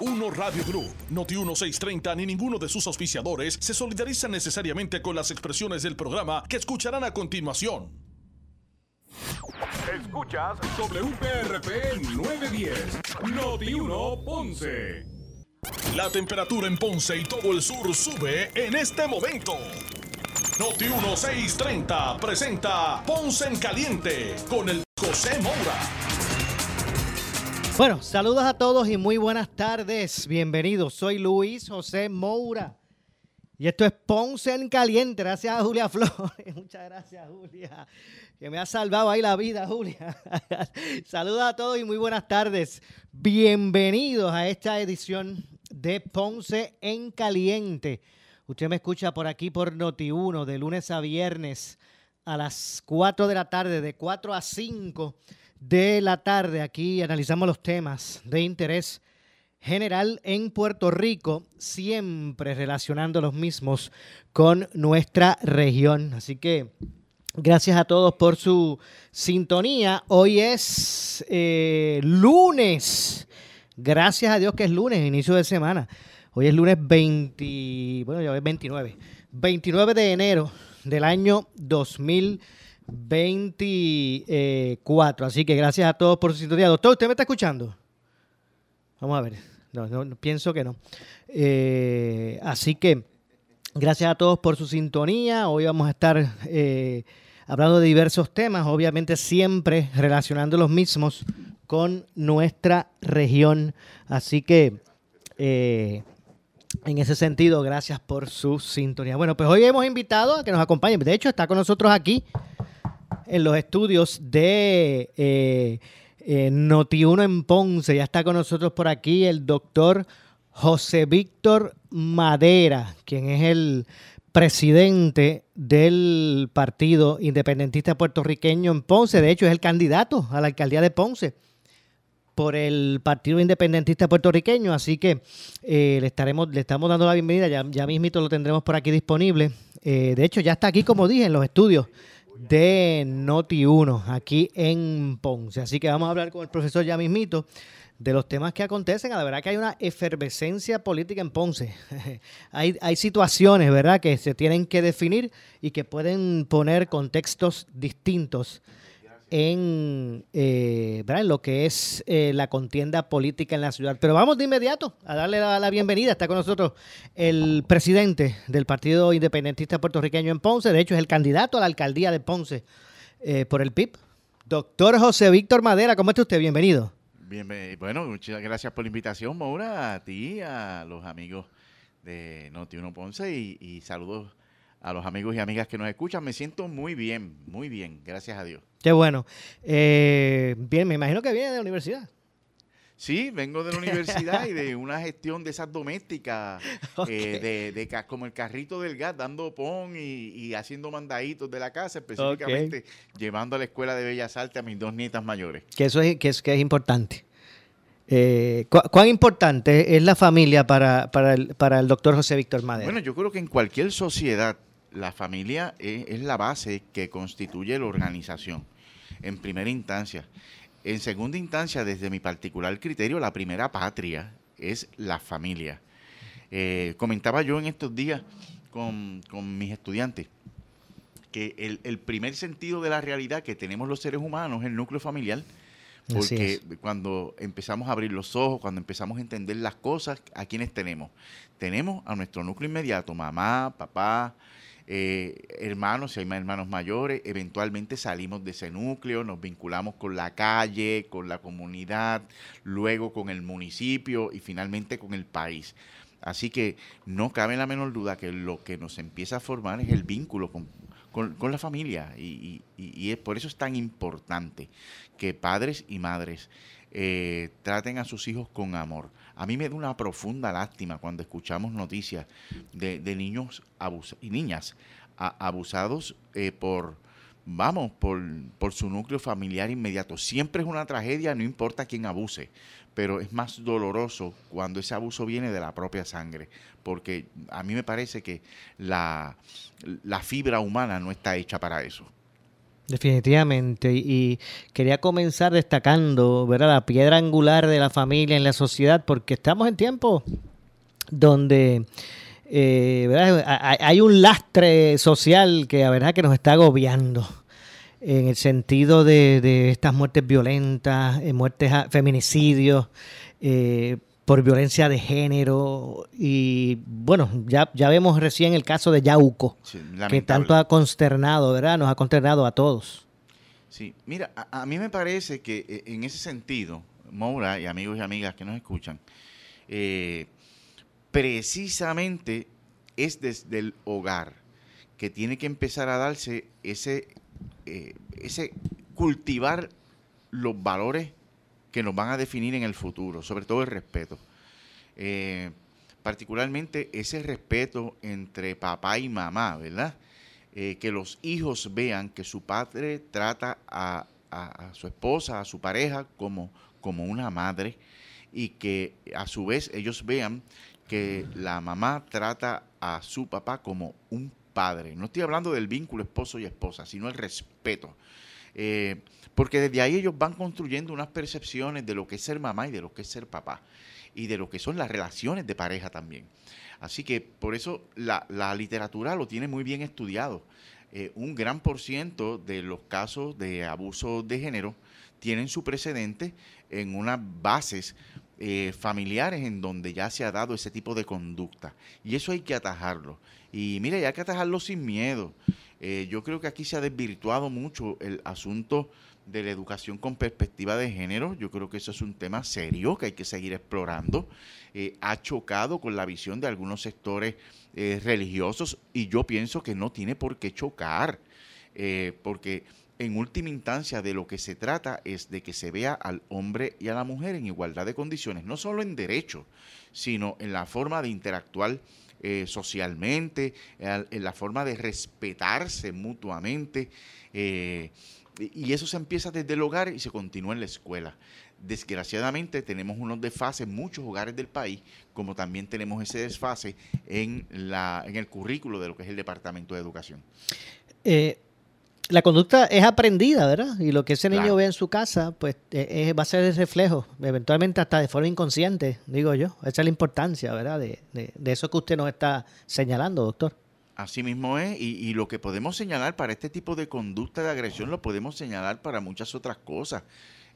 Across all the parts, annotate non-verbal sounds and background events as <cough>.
Uno Radio Group, Noti 1630 ni ninguno de sus auspiciadores se solidarizan necesariamente con las expresiones del programa que escucharán a continuación. Escuchas WPRP 910, Noti 1 Ponce. La temperatura en Ponce y todo el sur sube en este momento. Noti 1630 presenta Ponce en Caliente con el José Moura. Bueno, saludos a todos y muy buenas tardes. Bienvenidos. Soy Luis José Moura. Y esto es Ponce en Caliente. Gracias a Julia <laughs> Flores. Muchas gracias, Julia. Que me ha salvado ahí la vida, Julia. <laughs> saludos a todos y muy buenas tardes. Bienvenidos a esta edición de Ponce en Caliente. Usted me escucha por aquí por Noti1 de lunes a viernes a las 4 de la tarde, de 4 a 5 de la tarde. Aquí analizamos los temas de interés general en Puerto Rico, siempre relacionando los mismos con nuestra región. Así que gracias a todos por su sintonía. Hoy es eh, lunes. Gracias a Dios que es lunes, inicio de semana. Hoy es lunes 20, bueno, ya es 29. 29 de enero del año 2020. 24. Así que gracias a todos por su sintonía. Doctor, ¿usted me está escuchando? Vamos a ver. No, no pienso que no. Eh, así que gracias a todos por su sintonía. Hoy vamos a estar eh, hablando de diversos temas, obviamente siempre relacionando los mismos con nuestra región. Así que eh, en ese sentido, gracias por su sintonía. Bueno, pues hoy hemos invitado a que nos acompañen. De hecho, está con nosotros aquí en los estudios de eh, eh, Noti1 en Ponce. Ya está con nosotros por aquí el doctor José Víctor Madera, quien es el presidente del Partido Independentista Puertorriqueño en Ponce. De hecho, es el candidato a la alcaldía de Ponce por el Partido Independentista Puertorriqueño, así que eh, le estaremos, le estamos dando la bienvenida, ya, ya mismito lo tendremos por aquí disponible. de hecho, ya está aquí, como dije, en los estudios de Noti1 aquí en Ponce. Así que vamos a hablar con el profesor ya mismito de los temas que acontecen. La verdad que hay una efervescencia política en Ponce. <laughs> hay, hay situaciones, ¿verdad?, que se tienen que definir y que pueden poner contextos distintos en, eh, en lo que es eh, la contienda política en la ciudad. Pero vamos de inmediato a darle la, bienvenida. Está con nosotros el presidente del Partido Independentista Puertorriqueño en Ponce. De hecho, es el candidato a la alcaldía de Ponce eh, por el PIB. Doctor José Víctor Madera, ¿cómo está usted? Bienvenido. Bien, bueno, muchas gracias por la invitación, Maura, a ti, a los amigos de Noti1 Ponce y saludos a los amigos y amigas que nos escuchan. Me siento muy bien, muy bien, gracias a Dios. Qué bueno. Eh, bien, me imagino que viene de la universidad. Sí, vengo de la universidad y de <laughs> una gestión de esas domésticas, <laughs> eh, de, como el carrito del gas, dando pon y, haciendo mandaditos de la casa, específicamente llevando a la Escuela de Bellas Artes a mis dos nietas mayores. Que eso es, que es, que es importante. Eh, ¿Cuán importante es la familia para, para, el, para el doctor José Víctor Madera? Bueno, yo creo que en cualquier sociedad la familia es, la base que constituye la organización, en primera instancia. En segunda instancia, desde mi particular criterio, la primera patria es la familia. Eh, comentaba yo en estos días con, mis estudiantes que el, el, primer sentido de la realidad que tenemos los seres humanos es el núcleo familiar. Porque cuando empezamos a abrir los ojos, cuando empezamos a entender las cosas, ¿a quiénes tenemos? Tenemos a nuestro núcleo inmediato, mamá, papá, eh, hermanos, si hay más hermanos mayores, eventualmente salimos de ese núcleo, nos vinculamos con la calle, con la comunidad, luego con el municipio y finalmente con el país. Así que no cabe la menor duda que lo que nos empieza a formar es el vínculo con, la familia y, es, por eso es tan importante que padres y madres eh, traten a sus hijos con amor. A mí me da una profunda lástima cuando escuchamos noticias de, niños y niñas abusados eh, por, vamos, por, su núcleo familiar inmediato. Siempre es una tragedia, no importa quién abuse, pero es más doloroso cuando ese abuso viene de la propia sangre, porque a mí me parece que la fibra humana no está hecha para eso. Definitivamente. Y quería comenzar destacando, ¿verdad? La piedra angular de la familia en la sociedad, porque estamos en tiempos donde eh, ¿verdad? hay un lastre social que la verdad que nos está agobiando en el sentido de, estas muertes violentas, eh, muertes, feminicidios, eh, por violencia de género y bueno, ya, ya vemos recién el caso de Yauco, que tanto ha consternado, ¿verdad? Nos ha consternado a todos. Sí, mira, a, mí me parece que eh, en ese sentido, Moura y amigos y amigas que nos escuchan, eh, precisamente es desde el hogar que tiene que empezar a darse ese, eh, ese cultivar los valores que nos van a definir en el futuro, sobre todo el respeto. Eh, particularmente ese respeto entre papá y mamá, ¿verdad? Eh, que los hijos vean que su padre trata a, su esposa, a su pareja, como, como una madre y que a su vez ellos vean que la mamá trata a su papá como un padre. No estoy hablando del vínculo esposo y esposa, sino el respeto. Eh, porque desde ahí ellos van construyendo unas percepciones de lo que es ser mamá y de lo que es ser papá, y de lo que son las relaciones de pareja también. Así que por eso la, literatura lo tiene muy bien estudiado. Eh, un gran por ciento de los casos de abuso de género tienen su precedente en unas bases eh, familiares en donde ya se ha dado ese tipo de conducta. Y eso hay que atajarlo. Y mire, hay que atajarlo sin miedo. Eh, yo creo que aquí se ha desvirtuado mucho el asunto de la educación con perspectiva de género. Yo creo que eso es un tema serio que hay que seguir explorando. Eh, ha chocado con la visión de algunos sectores eh, religiosos y yo pienso que no tiene por qué chocar, porque en última instancia de lo que se trata es de que se vea al hombre y a la mujer en igualdad de condiciones, no solo en derechos, sino en la forma de interactuar eh, socialmente, en la forma de respetarse mutuamente. Eh, y eso se empieza desde el hogar y se continúa en la escuela. Desgraciadamente tenemos unos desfases en muchos hogares del país, como también tenemos ese desfase en, la, en el currículo de lo que es el Departamento de Educación. Eh, la conducta es aprendida, ¿verdad? Y lo que ese niño ve en su casa, pues e, va a ser el reflejo, eventualmente hasta de forma inconsciente, digo yo. Esa es la importancia, ¿verdad? De, eso que usted nos está señalando, doctor. Así mismo es, y, lo que podemos señalar para este tipo de conducta de agresión lo podemos señalar para muchas otras cosas.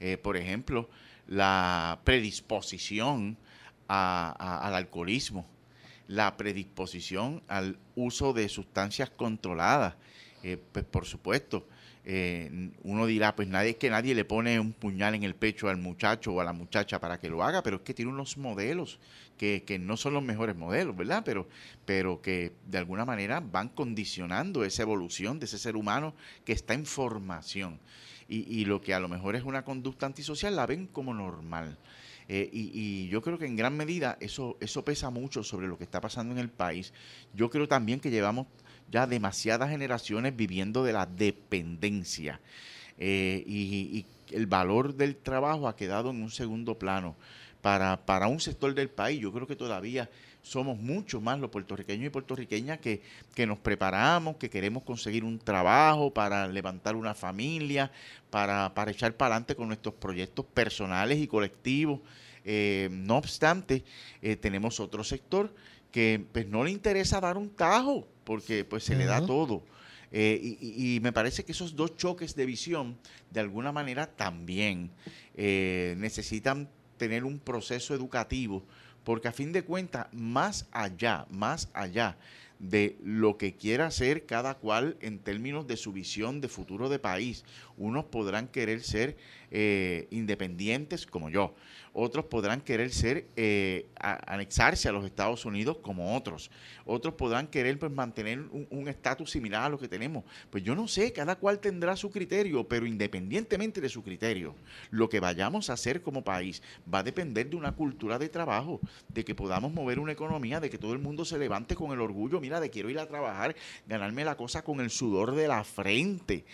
Eh, por ejemplo, la predisposición al alcoholismo, la predisposición al uso de sustancias controladas eh, pues por supuesto, eh, uno dirá, pues nadie es que nadie le pone un puñal en el pecho al muchacho o a la muchacha para que lo haga, pero es que tiene unos modelos que, que no son los mejores modelos, ¿verdad? Pero, pero que de alguna manera van condicionando esa evolución de ese ser humano que está en formación. Y, y lo que a lo mejor es una conducta antisocial la ven como normal. Eh, y, y, yo creo que en gran medida eso, eso pesa mucho sobre lo que está pasando en el país. Yo creo también que llevamos ya demasiadas generaciones viviendo de la dependencia. Eh, y, el valor del trabajo ha quedado en un segundo plano. Para, para un sector del país, yo creo que todavía somos mucho más los puertorriqueños y puertorriqueñas que, que nos preparamos, que queremos conseguir un trabajo para levantar una familia, para, para echar para adelante con nuestros proyectos personales y colectivos. Eh, no obstante, eh, tenemos otro sector que pues, no le interesa dar un tajo porque pues se le da todo. Eh, y, me parece que esos dos choques de visión, de alguna manera, también eh, necesitan tener un proceso educativo, porque a fin de cuentas, más allá, más allá de lo que quiera hacer cada cual en términos de su visión de futuro de país, unos podrán querer ser eh, independientes como yo, otros podrán querer ser, eh, anexarse a los Estados Unidos como otros, otros podrán querer pues, mantener un estatus similar a lo que tenemos. Pues yo no sé, cada cual tendrá su criterio, pero independientemente de su criterio, lo que vayamos a hacer como país va a depender de una cultura de trabajo, de que podamos mover una economía, de que todo el mundo se levante con el orgullo, mira, de quiero ir a trabajar, ganarme la cosa con el sudor de la frente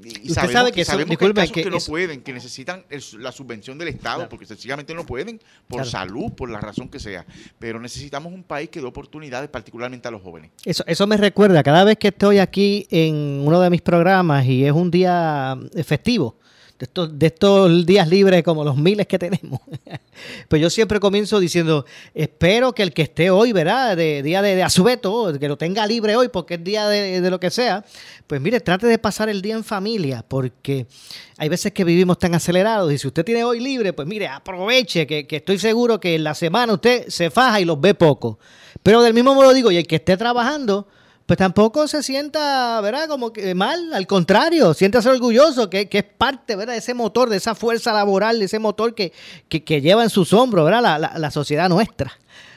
Y sabemos sabe que, eso- sabemos que hay casos que que, no eso- pueden, que necesitan el- la subvención del Estado, Claro. porque sencillamente no pueden, por Claro. salud, por la razón que sea. Pero necesitamos un país que dé oportunidades, particularmente a los jóvenes. Eso, eso me recuerda, cada vez que estoy aquí en uno de mis programas y es un día eh, festivo, de estos, días libres como los miles que tenemos, <laughs> pues yo siempre comienzo diciendo, espero que el que esté hoy, ¿verdad? De día de, de asueto, que lo tenga libre hoy porque es día de, de lo que sea, pues mire, trate de pasar el día en familia porque hay veces que vivimos tan acelerados y si usted tiene hoy libre, pues mire, aproveche, que, que estoy seguro que en la semana usted se faja y los ve poco. Pero del mismo modo digo, y el que esté trabajando, pues tampoco se sienta, ¿verdad? Como que mal, al contrario, siéntase orgulloso, que, que es parte, ¿verdad? De ese motor, de esa fuerza laboral, de ese motor que, que, que lleva en sus hombros, ¿verdad? La, la- la sociedad nuestra.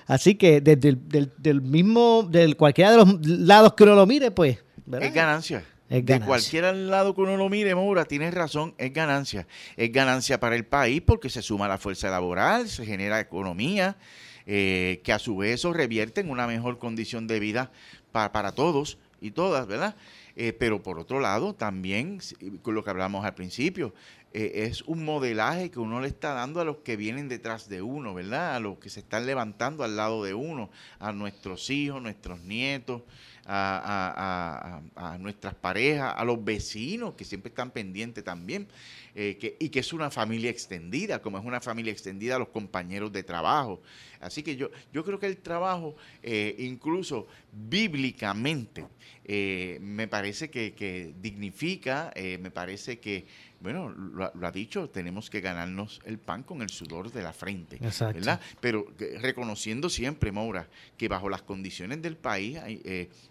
Así que desde el del, del mismo, del cualquiera de los lados que uno lo mire, pues, ¿verdad? Es ganancia. Es De cualquier lado que uno lo mire, Maura, tienes razón, es ganancia. Es ganancia para el país porque se suma la fuerza laboral, se genera economía, eh, que a su vez eso revierte en una mejor condición de vida pa- para todos y todas, ¿verdad? Eh, pero por otro lado, también, con lo que hablamos al principio, eh, es un modelaje que uno le está dando a los que vienen detrás de uno, ¿verdad? A los que se están levantando al lado de uno, a nuestros hijos, nuestros nietos, a nuestras parejas, a los vecinos que siempre están pendientes también, eh, que, y que es una familia extendida, como es una familia extendida a los compañeros de trabajo. Así que yo, yo creo que el trabajo, eh, incluso bíblicamente, eh, me parece que, que dignifica, me parece que, bueno, lo, ha- lo ha dicho, tenemos que ganarnos el pan con el sudor de la frente, Exacto. ¿verdad? Pero reconociendo siempre, Maura, que bajo las condiciones del país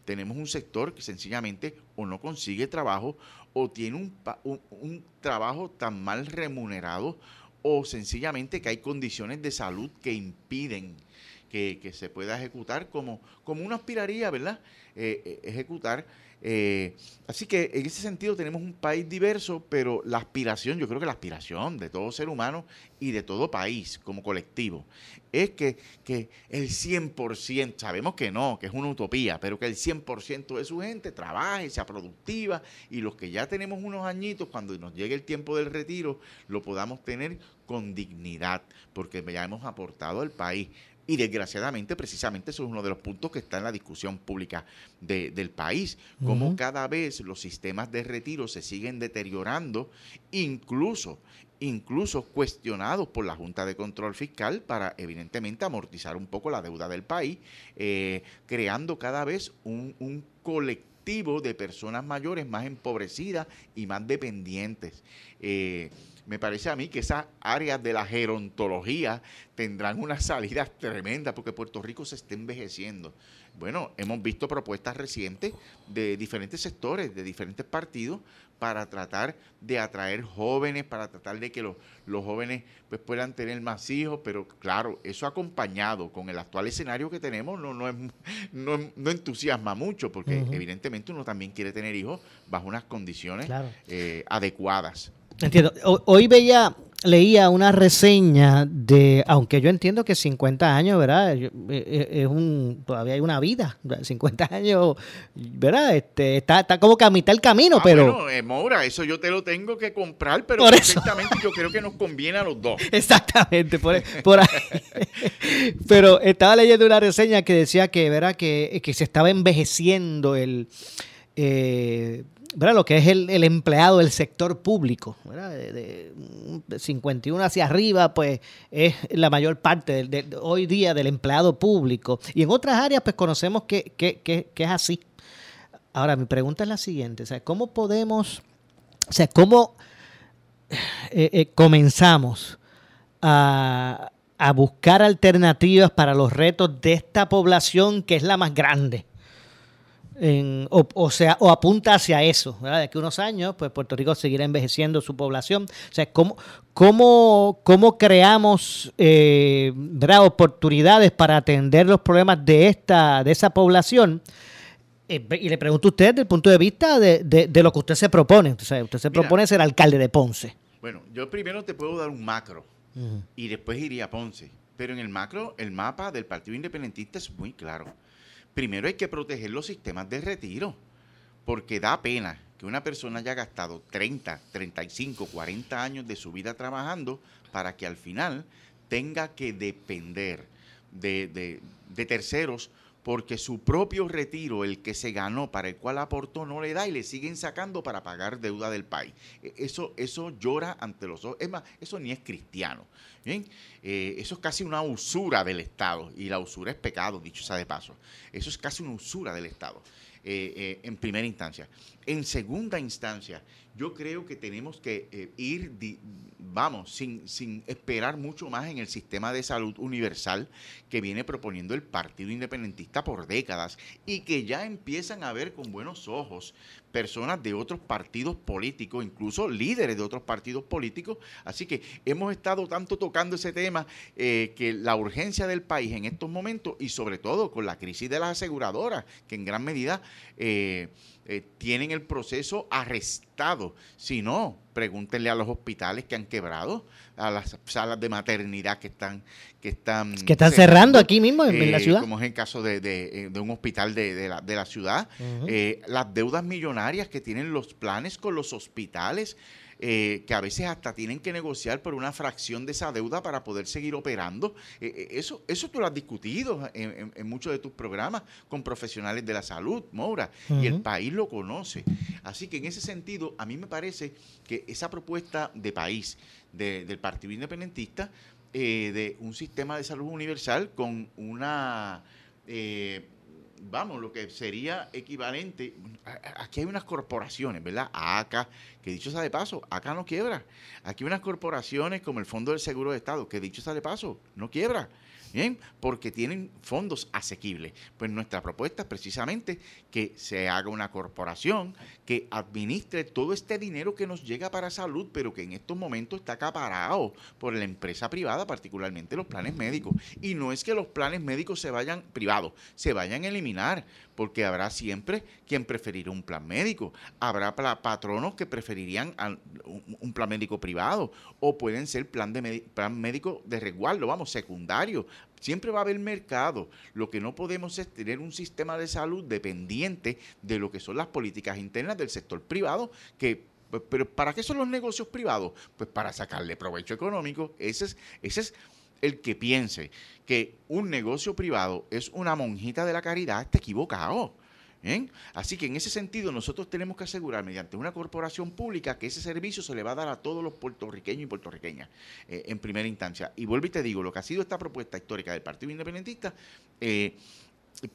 tenemos un sector que sencillamente o no consigue trabajo o tiene un, un- un trabajo tan mal remunerado o sencillamente que hay condiciones de salud que impiden que, que se pueda ejecutar como, como uno aspiraría, ¿verdad? Eh, eh, ejecutar. Eh, así que en ese sentido tenemos un país diverso, pero la aspiración, yo creo que la aspiración de todo ser humano y de todo país como colectivo es que, que el 100%, sabemos que no, que es una utopía, pero que el 100% de su gente trabaje, sea productiva y los que ya tenemos unos añitos, cuando nos llegue el tiempo del retiro, lo podamos tener con dignidad, porque ya hemos aportado al país. Y desgraciadamente, precisamente, eso es uno de los puntos que está en la discusión pública de- del país, cómo cada vez los sistemas de retiro se siguen deteriorando, incluso, incluso cuestionados por la Junta de Control Fiscal para, evidentemente, amortizar un poco la deuda del país, eh, creando cada vez un, un colectivo de personas mayores más empobrecidas y más dependientes. Eh, me parece a mí que esas áreas de la gerontología tendrán unas salidas tremendas porque Puerto Rico se está envejeciendo. Bueno, hemos visto propuestas recientes de diferentes sectores, de diferentes partidos, para tratar de atraer jóvenes, para tratar de que los, los jóvenes pues, puedan tener más hijos, pero claro, eso acompañado con el actual escenario que tenemos no, no, es, no, no entusiasma mucho, porque evidentemente uno también quiere tener hijos bajo unas condiciones Claro. eh, adecuadas. Entiendo. Ho- Hoy veía, leía una reseña de, aunque yo entiendo que 50 años, ¿verdad? Eh, eh, Es un, todavía hay una vida. 50 años, ¿verdad? Este, está, está como que a mitad del camino, Ah, pero... Bueno, eh, Moura, eso yo te lo tengo que comprar, pero Por eso. perfectamente yo creo que nos conviene a los dos. <laughs> Exactamente, por, por ahí. <laughs> Pero estaba leyendo una reseña que decía que, ¿verdad? que, que se estaba envejeciendo el, eh, lo que es el, empleado del sector público. De, de- de 51 hacia arriba, pues es la mayor parte del, hoy día del empleado público. Y en otras áreas, pues conocemos que, que- que- es así. Ahora, mi pregunta es la siguiente, o ¿cómo podemos, o sea, cómo eh, eh, comenzamos a, a buscar alternativas para los retos de esta población que es la más grande? En- o, o sea, o apunta hacia eso, ¿verdad? De a unos años, pues Puerto Rico seguirá envejeciendo su población. O sea, ¿cómo, cómo, cómo creamos eh, ¿verdad? oportunidades para atender los problemas de esta, de esa población? Eh, y le pregunto a usted desde el punto de vista de, de- de lo que usted se propone. O sea, usted se Mira. propone ser alcalde de Ponce. Bueno, yo primero te puedo dar un macro y después iría a Ponce. Pero en el macro, el mapa del Partido Independentista es muy claro. Primero hay que proteger los sistemas de retiro, porque da pena que una persona haya gastado 30, 35, 40 años de su vida trabajando para que al final tenga que depender de, de terceros porque su propio retiro, el que se ganó, para el cual aportó, no le da y le siguen sacando para pagar deuda del país. E, eso, eso llora ante los ojos. Es más, eso ni es cristiano. ¿bien? Eh, eso es casi una usura del Estado y la usura es pecado, dicho sea de paso. Eso es casi una usura del Estado. Eh, eh, en primera instancia. En segunda instancia, yo creo que tenemos que ir, vamos, sin, sin esperar mucho más en el sistema de salud universal que viene proponiendo el Partido Independentista por décadas y que ya empiezan a ver con buenos ojos personas de otros partidos políticos, incluso líderes de otros partidos políticos. Así que hemos estado tanto tocando ese tema eh, que la urgencia del país en estos momentos y sobre todo con la crisis de las aseguradoras, que en gran medida... Eh, eh, tienen el proceso arrestado. Si no, pregúntenle a los hospitales que han quebrado, a las salas de maternidad que están que están que están cerrando, aquí mismo en, la eh, ciudad, como es el caso de, de, un hospital de, la, de la ciudad, eh, las deudas millonarias que tienen los planes con los hospitales. Eh, que a veces hasta tienen que negociar por una fracción de esa deuda para poder seguir operando. Eh, eh, eso, eso tú lo has discutido en, muchos de tus programas con profesionales de la salud, Moura, y el país lo conoce. Así que en ese sentido, a mí me parece que esa propuesta de país del Partido Independentista, de un sistema de salud universal con una vamos, lo que sería equivalente, aquí hay unas corporaciones, ¿verdad? ACA, que dicho sea de paso, ACA no quiebra. Aquí hay unas corporaciones como el Fondo del Seguro de Estado, que dicho sea de paso, no quiebra. Bien, porque tienen fondos asequibles. Pues nuestra propuesta es precisamente que se haga una corporación que administre todo este dinero que nos llega para salud, pero que en estos momentos está acaparado por la empresa privada, particularmente los planes médicos. Y no es que los planes médicos se vayan privados, se vayan a eliminar, porque habrá siempre quien preferirá un plan médico. Habrá patronos que preferirían un plan médico privado o pueden ser plan, de plan médico de resguardo, vamos, secundario. Siempre va a haber mercado. Lo que no podemos es tener un sistema de salud dependiente de lo que son las políticas internas del sector privado que pero ¿para qué son los negocios privados? Pues para sacarle provecho económico. Ese es, ese es el que piense que un negocio privado es una monjita de la caridad está equivocado. Así que en ese sentido nosotros tenemos que asegurar mediante una corporación pública que ese servicio se le va a dar a todos los puertorriqueños y puertorriqueñas eh, en primera instancia. Y vuelvo y te digo, lo que ha sido esta propuesta histórica del Partido Independentista, eh,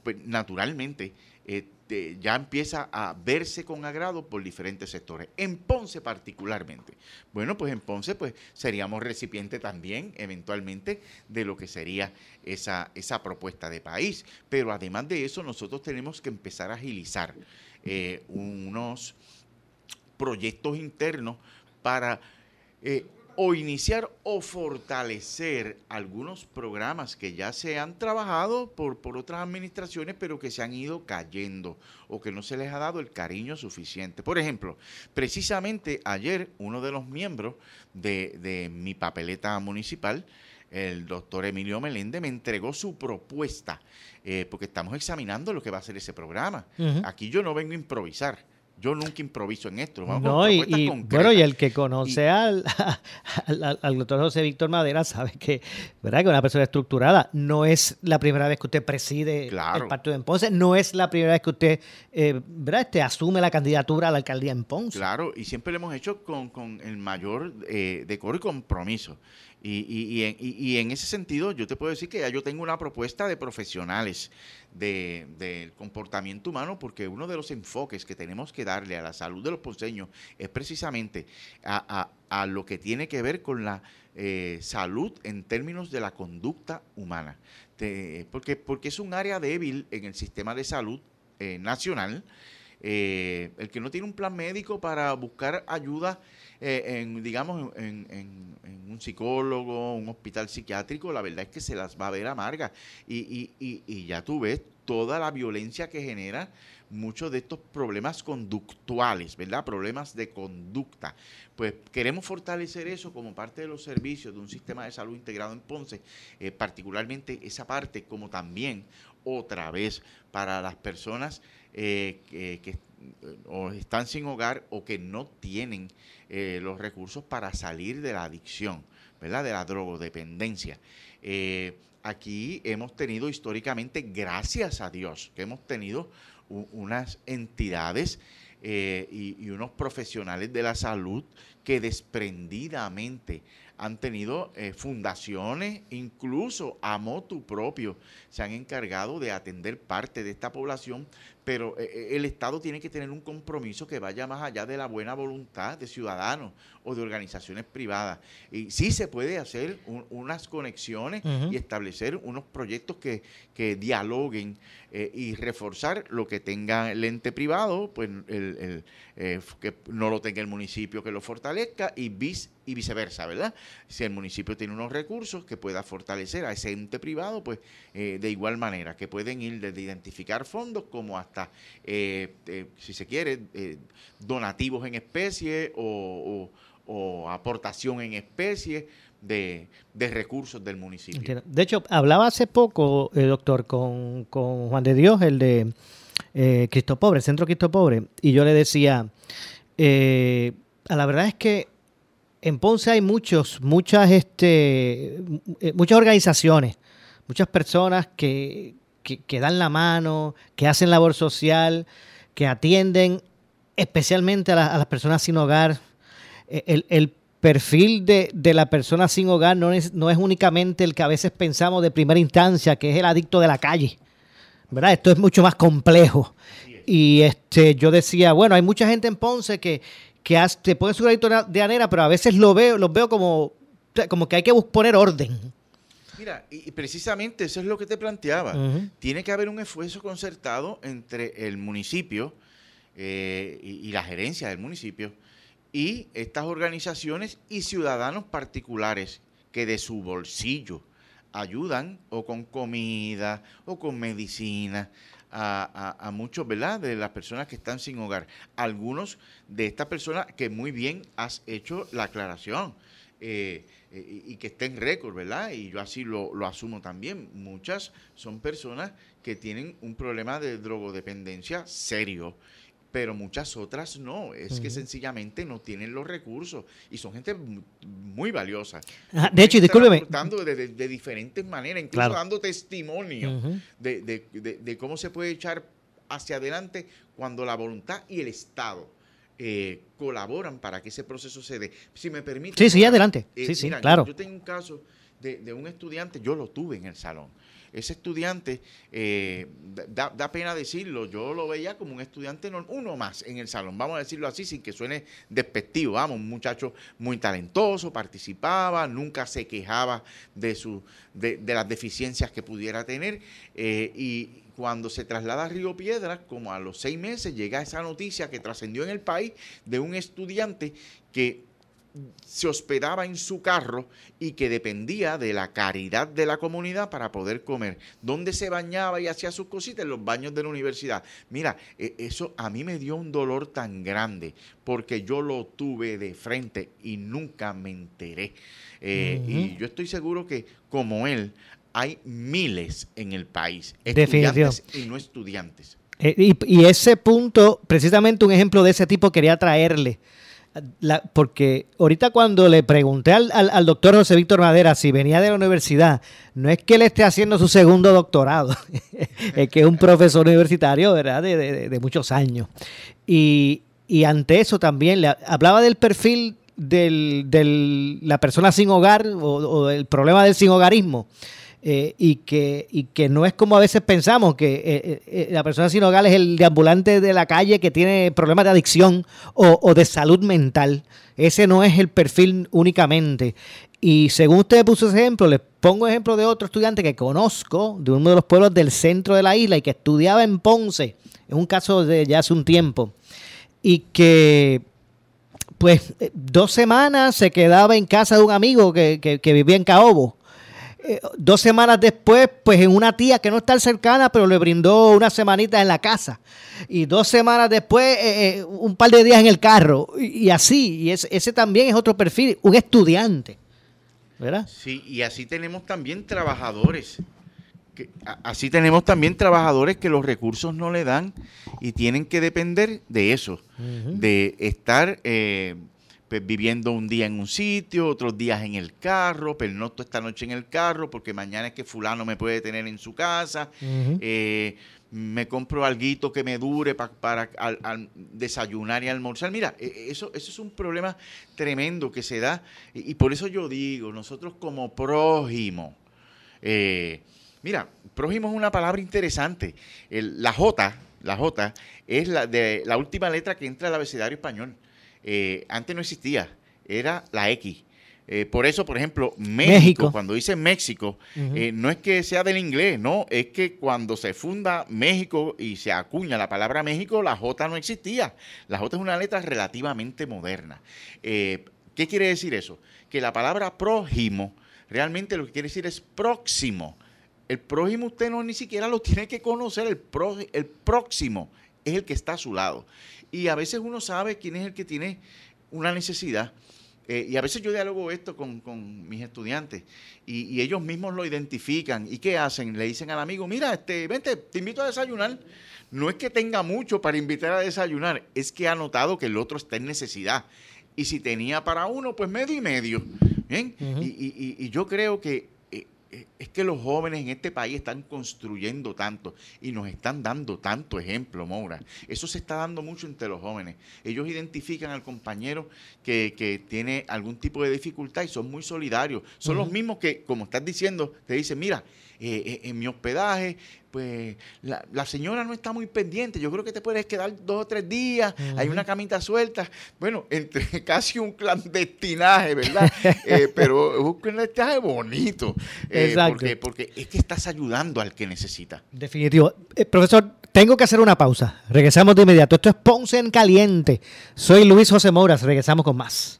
pues naturalmente este, ya empieza a verse con agrado por diferentes sectores. En Ponce particularmente. Bueno, pues en Ponce pues seríamos recipiente también eventualmente de lo que sería esa, esa propuesta de país. Pero además de eso, nosotros tenemos que empezar a agilizar eh, unos proyectos internos para eh, o iniciar o fortalecer algunos programas que ya se han trabajado por, por otras administraciones, pero que se han ido cayendo o que no se les ha dado el cariño suficiente. Por ejemplo, precisamente ayer uno de los miembros de, mi papeleta municipal, el doctor Emilio Meléndez, me entregó su propuesta, eh, porque estamos examinando lo que va a ser ese programa. Aquí yo no vengo a improvisar yo nunca improviso en esto. no, y, bueno, y el que conoce <laughs> al, al, doctor José Víctor Madera sabe que, ¿verdad? que una persona estructurada no es la primera vez que usted preside el partido en Ponce, no es la primera vez que usted eh, ¿verdad? Este, asume la candidatura a la alcaldía en Ponce. Claro, y siempre lo hemos hecho con, con el mayor eh, decoro y compromiso. Y, y, y, en, ese sentido, yo te puedo decir que ya yo tengo una propuesta de profesionales del comportamiento humano, porque uno de los enfoques que tenemos que darle a la salud de los ponceños es precisamente a, lo que tiene que ver con la eh, salud en términos de la conducta humana. porque, porque es un área débil en el sistema de salud eh, nacional. Eh, el que no tiene un plan médico para buscar ayuda eh, en, digamos, en, un psicólogo, un hospital psiquiátrico, la verdad es que se las va a ver amargas. Y, ya tú ves toda la violencia que genera muchos de estos problemas conductuales, ¿verdad? Problemas de conducta. Pues queremos fortalecer eso como parte de los servicios de un sistema de salud integrado en Ponce, eh, particularmente esa parte, como también otra vez para las personas eh, que, que, o están sin hogar o que no tienen eh, los recursos para salir de la adicción, ¿verdad? De la drogodependencia. Eh, aquí hemos tenido históricamente, gracias a Dios, que hemos tenido unas entidades eh, y, y, unos profesionales de la salud que desprendidamente han tenido eh, fundaciones, incluso a motu propio, se han encargado de atender parte de esta población, pero eh, eh, el Estado tiene que tener un compromiso que vaya más allá de la buena voluntad de ciudadanos o de organizaciones privadas. Y sí se puede hacer un, unas conexiones uh -huh. y establecer unos proyectos que, que dialoguen eh, y reforzar lo que tenga el ente privado, pues el, el, eh, que no lo tenga el municipio que lo fortalezca y, vice, y viceversa, ¿verdad? Si el municipio tiene unos recursos que pueda fortalecer a ese ente privado, pues eh, de igual manera, que pueden ir desde identificar fondos como hasta, eh, eh, si se quiere, donativos en especie o, aportación en especie. De, recursos del municipio. De hecho, hablaba hace poco, eh, doctor, con, con, Juan de Dios, el de eh, Cristo Pobre, Centro Cristo Pobre, y yo le decía, eh, a la verdad es que en Ponce hay muchos, muchas, este, eh, muchas organizaciones, muchas personas que, que, dan la mano, que hacen labor social, que atienden especialmente a, la, a las personas sin hogar. El, el perfil de, la persona sin hogar no es, únicamente el que a veces pensamos de primera instancia, que es el adicto de la calle. ¿Verdad? Esto es mucho más complejo. Y este, yo decía, bueno, hay mucha gente en Ponce que, que te puede adicto de anera, pero a veces lo veo, los veo como, como que hay que poner orden. Mira, y precisamente eso es lo que te planteaba. Uh -huh. Tiene que haber un esfuerzo concertado entre el municipio eh, y, y la gerencia del municipio y estas organizaciones y ciudadanos particulares que de su bolsillo ayudan o con comida o con medicina a, a, a, muchos, ¿verdad? De las personas que están sin hogar. Algunos de estas personas que muy bien has hecho la aclaración eh, eh, y que está en récord, ¿verdad? Y yo así lo, lo asumo también. Muchas son personas que tienen un problema de drogodependencia serio pero muchas otras no. Es uh -huh. que sencillamente no tienen los recursos y son gente muy valiosa. Ajá, de hecho, discúlpeme. De, de, de, diferentes maneras, incluso claro. dando testimonio uh -huh. de, de, cómo se puede echar hacia adelante cuando la voluntad y el Estado eh, colaboran para que ese proceso se dé. Si me permite. Sí, sí, adelante. Eh, sí, sí, mira, claro. Yo, yo tengo un caso de, un estudiante, yo lo tuve en el salón ese estudiante, eh, da, da, pena decirlo, yo lo veía como un estudiante, uno más en el salón, vamos a decirlo así, sin que suene despectivo, vamos, un muchacho muy talentoso, participaba, nunca se quejaba de, su, de, de las deficiencias que pudiera tener, eh, y cuando se traslada a Río Piedras, como a los seis meses, llega esa noticia que trascendió en el país de un estudiante que se hospedaba en su carro y que dependía de la caridad de la comunidad para poder comer. Donde se bañaba y hacía sus cositas en los baños de la universidad. Mira, e, eso a mí me dio un dolor tan grande porque yo lo tuve de frente y nunca me enteré. Eh, uh -huh. Y yo estoy seguro que como él hay miles en el país, estudiantes y no estudiantes. Eh, y, y ese punto, precisamente un ejemplo de ese tipo quería traerle la, porque ahorita cuando le pregunté al, al, doctor José Víctor Madera si venía de la universidad, no es que él esté haciendo su segundo doctorado, <laughs> es que es un profesor universitario, ¿verdad? De, de, de muchos años. Y, y, ante eso también le hablaba del perfil de del, la persona sin hogar o, o el problema del sin hogarismo. Eh, y, que, y que no es como a veces pensamos, que eh, eh, la persona sin hogar es el deambulante de la calle que tiene problemas de adicción o, o, de salud mental. Ese no es el perfil únicamente. Y según usted puso ese ejemplo, les pongo ejemplo de otro estudiante que conozco, de uno de los pueblos del centro de la isla y que estudiaba en Ponce, es un caso de ya hace un tiempo, y que pues dos semanas se quedaba en casa de un amigo que, que, que vivía en Caobo eh, dos semanas después, pues en una tía que no está cercana, pero le brindó una semanita en la casa. Y dos semanas después, eh, eh, un par de días en el carro. Y, así, y ese también es otro perfil, un estudiante. ¿Verdad? Sí, y así tenemos también trabajadores. Que, así tenemos también trabajadores que los recursos no le dan y tienen que depender de eso, de estar pues, viviendo un día en un sitio, otros días en el carro, pernocto esta noche en el carro porque mañana es que fulano me puede tener en su casa, eh, me compro algo que me dure para desayunar y almorzar. Mira, e, e, eso, eso es un problema tremendo que se da y, por eso yo digo, nosotros como prójimo, eh, mira, prójimo es una palabra interesante. la J, la J es la, de, la última letra que entra al abecedario español. Eh, antes no existía, era la X. Eh, por eso, por ejemplo, México, cuando dice México, eh, no es que sea del inglés, no, es que cuando se funda México y se acuña la palabra México, la J no existía. La J es una letra relativamente moderna. ¿Qué quiere decir eso? Que la palabra prójimo realmente lo que quiere decir es próximo. El prójimo usted no ni siquiera lo tiene que conocer, el, el próximo es el que está a su lado. Y a veces uno sabe quién es el que tiene una necesidad. Eh, y a veces yo dialogo esto con, mis estudiantes y, ellos mismos lo identifican. ¿Y qué hacen? Le dicen al amigo, mira, este, vente, te invito a desayunar. No es que tenga mucho para invitar a desayunar, es que ha notado que el otro está en necesidad. Y si tenía para uno, pues medio y medio. ¿Bien? y, y, yo creo que es que los jóvenes en este país están construyendo tanto y nos están dando tanto ejemplo, Moura. Eso se está dando mucho entre los jóvenes. Ellos identifican al compañero que, tiene algún tipo de dificultad y son muy solidarios. Son los mismos que, como estás diciendo, te dicen, mira, eh, eh, en mi hospedaje, pues la, señora no está muy pendiente. Yo creo que te puedes quedar dos o tres días, hay una camita suelta. Bueno, entre <laughs> casi un clandestinaje, ¿verdad? Eh, pero un clandestinaje bonito. porque, porque es que estás ayudando al que necesita. Definitivo. profesor, tengo que hacer una pausa. Regresamos de inmediato. Esto es Ponce en Caliente. Soy Luis José Mouras. Regresamos con más.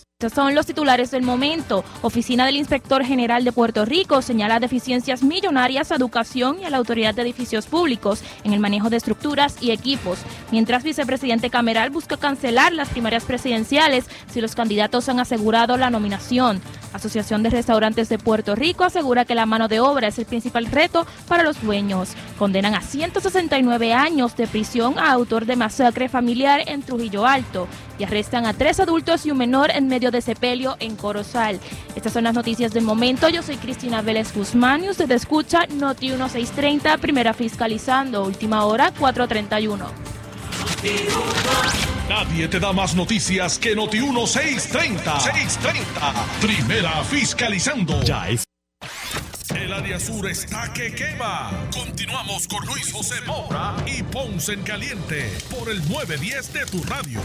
Estos son los titulares del momento. Oficina del Inspector General de Puerto Rico señala deficiencias millonarias a educación y a la Autoridad de Edificios Públicos en el manejo de estructuras y equipos, mientras vicepresidente Cameral busca cancelar las primarias presidenciales si los candidatos han asegurado la nominación. Asociación de Restaurantes de Puerto Rico asegura que la mano de obra es el principal reto para los dueños. Condenan a 169 años de prisión a autor de masacre familiar en Trujillo Alto y arrestan a tres adultos y un menor en medio de sepelio en Corozal. Estas son las noticias del momento. Yo soy Cristina Vélez Guzmán y usted escucha Noti 1630, primera fiscalizando, última hora 431. Nadie te da más noticias que Noti 1630. 630. Primera fiscalizando. Ya es. El área sur está que quema. Continuamos con Luis José Moura y Ponce en Caliente por el 910 de tu radio.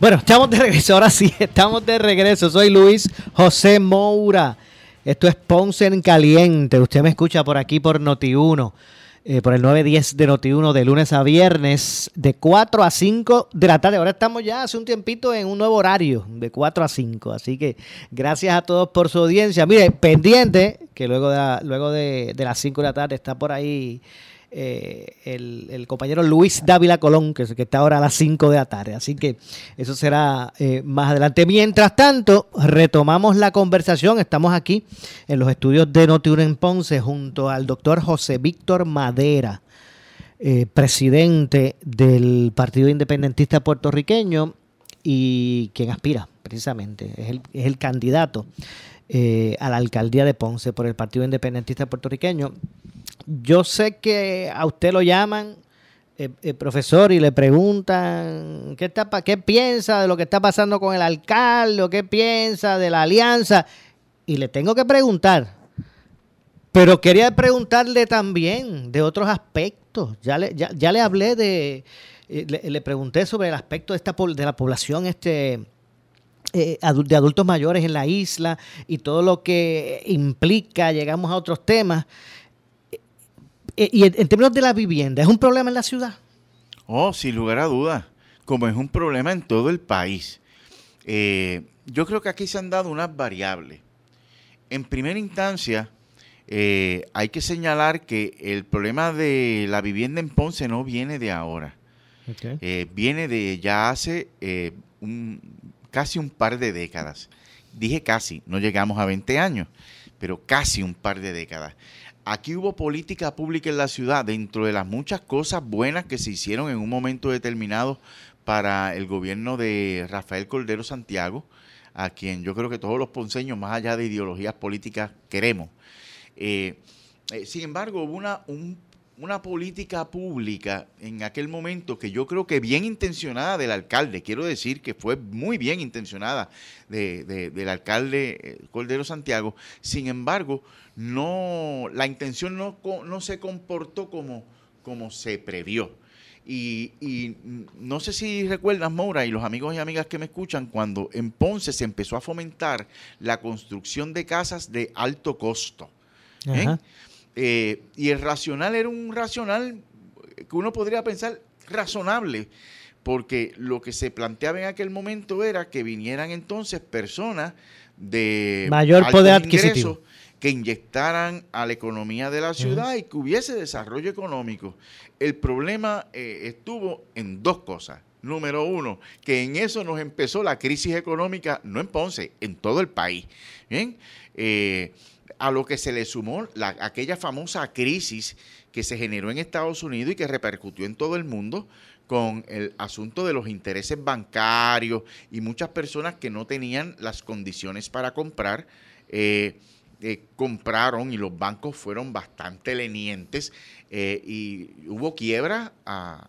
Bueno, estamos de regreso, ahora sí, <laughs> estamos de regreso. Soy Luis José Moura. Esto es Ponce en Caliente. Usted me escucha por aquí por Noti1, eh, por el 910 de Noti1 de lunes a viernes, de 4 a 5 de la tarde. Ahora estamos ya hace un tiempito en un nuevo horario, de 4 a 5. Así que gracias a todos por su audiencia. Mire, pendiente, que luego de, luego de, de las 5 de la tarde está por ahí eh, el, compañero Luis Dávila Colón, que, está ahora a las 5 de la tarde. Así que eso será eh, más adelante. Mientras tanto, retomamos la conversación. Estamos aquí en los estudios de Notiuno en Ponce junto al doctor José Víctor Madera, eh, presidente del Partido Independentista Puertorriqueño y quien aspira precisamente, es el candidato a la alcaldía de Ponce por el Partido Independentista Puertorriqueño yo sé que a usted lo llaman, eh, eh, profesor, y le preguntan qué, está, qué piensa de lo que está pasando con el alcalde, qué piensa de la alianza, y le tengo que preguntar. Pero quería preguntarle también de otros aspectos. Ya le, ya, le hablé de, eh, le, pregunté sobre el aspecto de, esta, de la población este, de adultos mayores en la isla y todo lo que implica, llegamos a otros temas. Eh, y en, términos de la vivienda, ¿es un problema en la ciudad? Oh, sin lugar a dudas, como es un problema en todo el país. Eh, yo creo que aquí se han dado unas variables. En primera instancia, eh, hay que señalar que el problema de la vivienda en Ponce no viene de ahora. Eh, viene de ya hace un, casi un par de décadas. Dije casi, no llegamos a 20 años, pero casi un par de décadas. Aquí hubo política pública en la ciudad, dentro de las muchas cosas buenas que se hicieron en un momento determinado para el gobierno de Rafael Cordero Santiago, a quien yo creo que todos los ponceños, más allá de ideologías políticas, queremos. Eh, eh, sin embargo, hubo una, una política pública en aquel momento que yo creo que bien intencionada del alcalde, quiero decir que fue muy bien intencionada del alcalde eh, Cordero Santiago, sin embargo, no, la intención no, no se comportó como, como se previó. Y, no sé si recuerdas, Maura, y los amigos y amigas que me escuchan, cuando en Ponce se empezó a fomentar la construcción de casas de alto costo. ¿eh? Eh, y el racional era un racional que uno podría pensar razonable, porque lo que se planteaba en aquel momento era que vinieran entonces personas de mayor poder adquisitivo que inyectaran a la economía de la ciudad y que hubiese desarrollo económico. El problema eh, estuvo en dos cosas. Número uno, que en eso nos empezó la crisis económica, no en Ponce, en todo el país. ¿bien? Eh, a lo que se le sumó la, aquella famosa crisis que se generó en Estados Unidos y que repercutió en todo el mundo con el asunto de los intereses bancarios y muchas personas que no tenían las condiciones para comprar. Eh, eh, compraron y los bancos fueron bastante lenientes eh, y hubo quiebra a,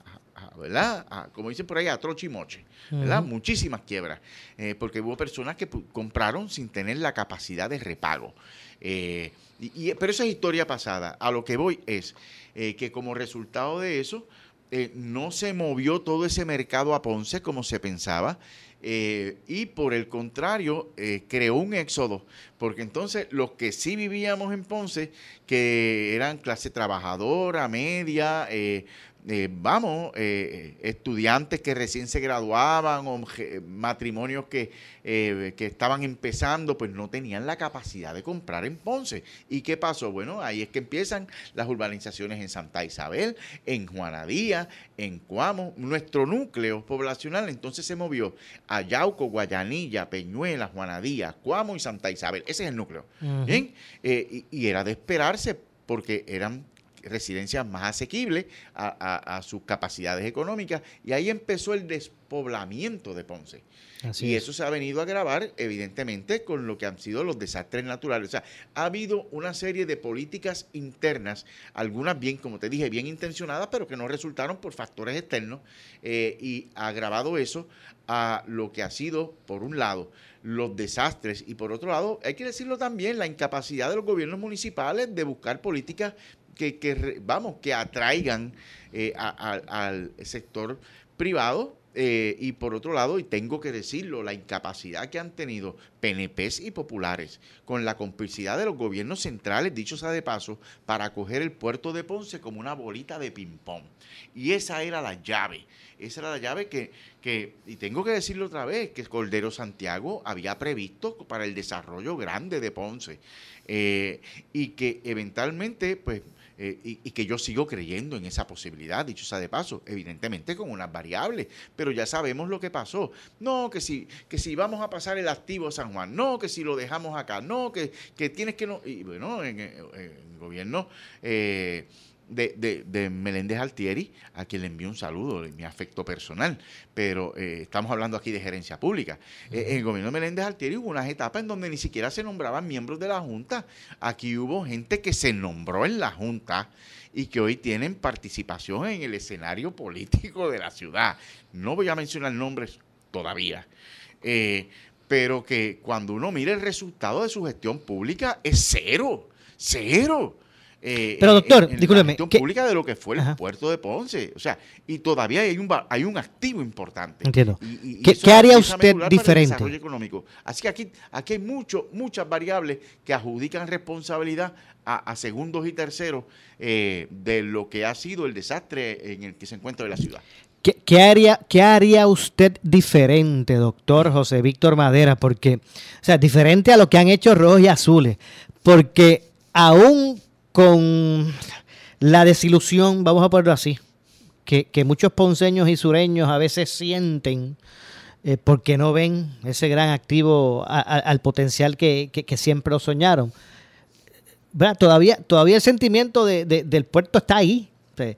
¿verdad? como dicen por ahí, a trochimoche, ¿verdad? Muchísimas quiebras, eh, porque hubo personas que compraron sin tener la capacidad de repago. y, pero esa es historia pasada. A lo que voy es que como resultado de eso, no se movió todo ese mercado a Ponce como se pensaba. Eh, y por el contrario, eh, creó un éxodo, porque entonces los que sí vivíamos en Ponce, que eran clase trabajadora, media, eh, eh, vamos, eh, estudiantes que recién se graduaban o matrimonios que, eh, que estaban empezando, pues no tenían la capacidad de comprar en Ponce. ¿Y qué pasó? Bueno, ahí es que empiezan las urbanizaciones en Santa Isabel, en Juanadía, en Cuamo. Nuestro núcleo poblacional entonces se movió a Yauco, Guayanilla, Peñuela, Juanadía, Cuamo y Santa Isabel. Ese es el núcleo. ¿Bien? y, y era de esperarse porque eran residencias más asequibles a, sus capacidades económicas y ahí empezó el despoblamiento de Ponce. Y eso se ha venido a agravar evidentemente con lo que han sido los desastres naturales. O sea, ha habido una serie de políticas internas, algunas bien, como te dije, bien intencionadas, pero que no resultaron por factores externos eh, y ha agravado eso a lo que ha sido, por un lado, los desastres y por otro lado, hay que decirlo también, la incapacidad de los gobiernos municipales de buscar políticas que, vamos, que atraigan eh, al sector privado eh, y por otro lado, y tengo que decirlo, la incapacidad que han tenido PNPs y populares con la complicidad de los gobiernos centrales, dicho sea de paso, para acoger el puerto de Ponce como una bolita de ping-pong. Y esa era la llave. Esa era la llave que, que, y tengo que decirlo otra vez, que Cordero Santiago había previsto para el desarrollo grande de Ponce. Eh, y que eventualmente, pues, eh, y, que yo sigo creyendo en esa posibilidad, dicho sea de paso, evidentemente con unas variables, pero ya sabemos lo que pasó. No, que si, que si vamos a pasar el activo a San Juan, no, que si lo dejamos acá, no, que, que tienes que no. Y bueno, en, el gobierno. Eh, de, de, Meléndez Altieri, a quien le envío un saludo, mi afecto personal, pero eh, estamos hablando aquí de gerencia pública. Eh, en el gobierno de Meléndez Altieri hubo unas etapas en donde ni siquiera se nombraban miembros de la Junta. Aquí hubo gente que se nombró en la Junta y que hoy tienen participación en el escenario <laughs> político de la ciudad. No voy a mencionar nombres todavía. Eh, pero que cuando uno mira el resultado de su gestión pública es cero, cero. Eh, Pero doctor, en, La pública de lo que fue el puerto de Ponce. O sea, y todavía hay un, hay un activo importante. Entiendo. ¿Qué, haría usted diferente? económico. Así que aquí, aquí hay mucho, muchas variables que adjudican responsabilidad a, segundos y terceros eh, de lo que ha sido el desastre en el que se encuentra la ciudad. ¿Qué, qué haría, ¿Qué haría usted diferente, doctor José Víctor Madera? Porque, o sea, diferente a lo que han hecho rojos y azules. Porque aún con la desilusión, vamos a ponerlo así, que, que muchos ponceños y sureños a veces sienten eh, porque no ven ese gran activo al potencial que, que- que siempre soñaron. ¿Verdad? Todavía, todavía el sentimiento de- de- del puerto está ahí. Eh,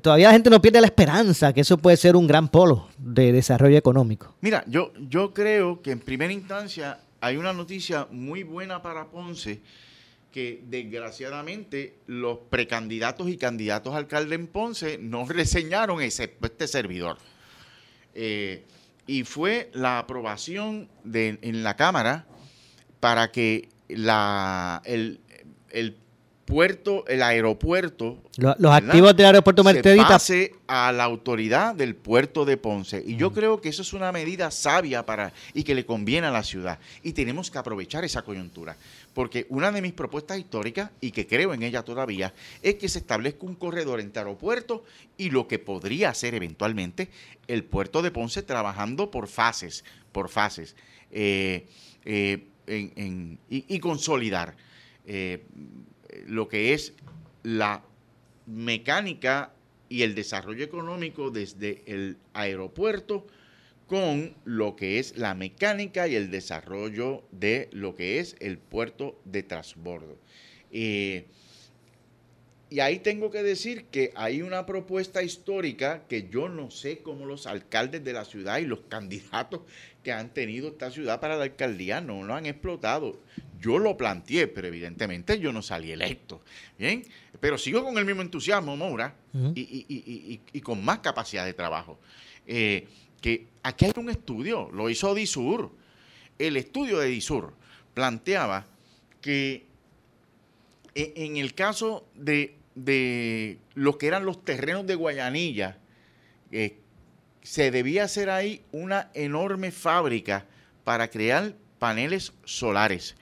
todavía la gente no pierde la esperanza que eso puede ser un gran polo de desarrollo económico. Mira, yo, yo creo que en primera instancia hay una noticia muy buena para Ponce que desgraciadamente los precandidatos y candidatos a alcalde en Ponce no <laughs> reseñaron excepto este servidor. Eh, y fue la aprobación de, en la Cámara para que la, el, el puerto, el aeropuerto Lo- Los, activos del aeropuerto se Mercedita pase a la autoridad del puerto de Ponce. Y yo creo que eso es una medida sabia para y que le conviene a la ciudad. Y tenemos que aprovechar esa coyuntura. Porque una de mis propuestas históricas, y que creo en ella todavía, es que se establezca un corredor entre aeropuerto y lo que podría ser eventualmente el puerto de Ponce trabajando por fases, por fases, eh, eh, y consolidar eh, lo que es la mecánica y el desarrollo económico desde el aeropuerto con lo que es la mecánica y el desarrollo de lo que es el puerto de transbordo. Eh, y ahí tengo que decir que hay una propuesta histórica que yo no sé cómo los alcaldes de la ciudad y los candidatos que han tenido esta ciudad para la alcaldía no lo han explotado. Yo lo planteé, pero evidentemente yo no salí electo. Bien, pero sigo con el mismo entusiasmo, Moura, y- y- y- y con más capacidad de trabajo. Eh, que aquí hay un estudio, lo hizo Disur. El estudio de Disur planteaba que e- en el caso de, de lo que eran los terrenos de Guayanilla, eh, se debía hacer ahí una enorme fábrica para crear paneles solares